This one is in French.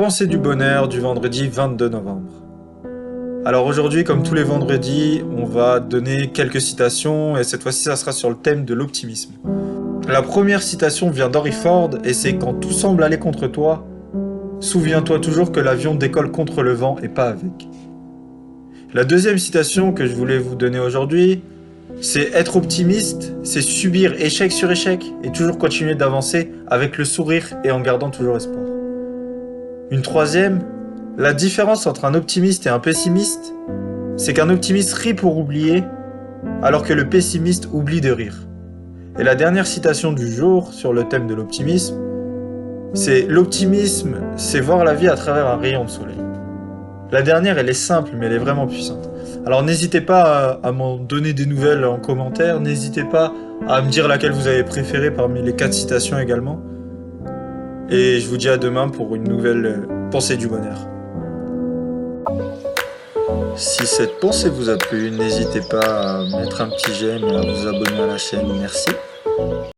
Pensée du bonheur du vendredi 22 novembre. Alors aujourd'hui, comme tous les vendredis, on va donner quelques citations et cette fois-ci, ça sera sur le thème de l'optimisme. La première citation vient d'Henry Ford et c'est quand tout semble aller contre toi, souviens-toi toujours que l'avion décolle contre le vent et pas avec. La deuxième citation que je voulais vous donner aujourd'hui, c'est être optimiste, c'est subir échec sur échec et toujours continuer d'avancer avec le sourire et en gardant toujours espoir. Une troisième, la différence entre un optimiste et un pessimiste, c'est qu'un optimiste rit pour oublier, alors que le pessimiste oublie de rire. Et la dernière citation du jour sur le thème de l'optimisme, c'est l'optimisme, c'est voir la vie à travers un rayon de soleil. La dernière, elle est simple, mais elle est vraiment puissante. Alors n'hésitez pas à, m'en donner des nouvelles en commentaire, n'hésitez pas à me dire laquelle vous avez préférée parmi les quatre citations également. Et je vous dis à demain pour une nouvelle euh, pensée du bonheur. Si cette pensée vous a plu, n'hésitez pas à mettre un petit j'aime et à vous abonner à la chaîne. Merci.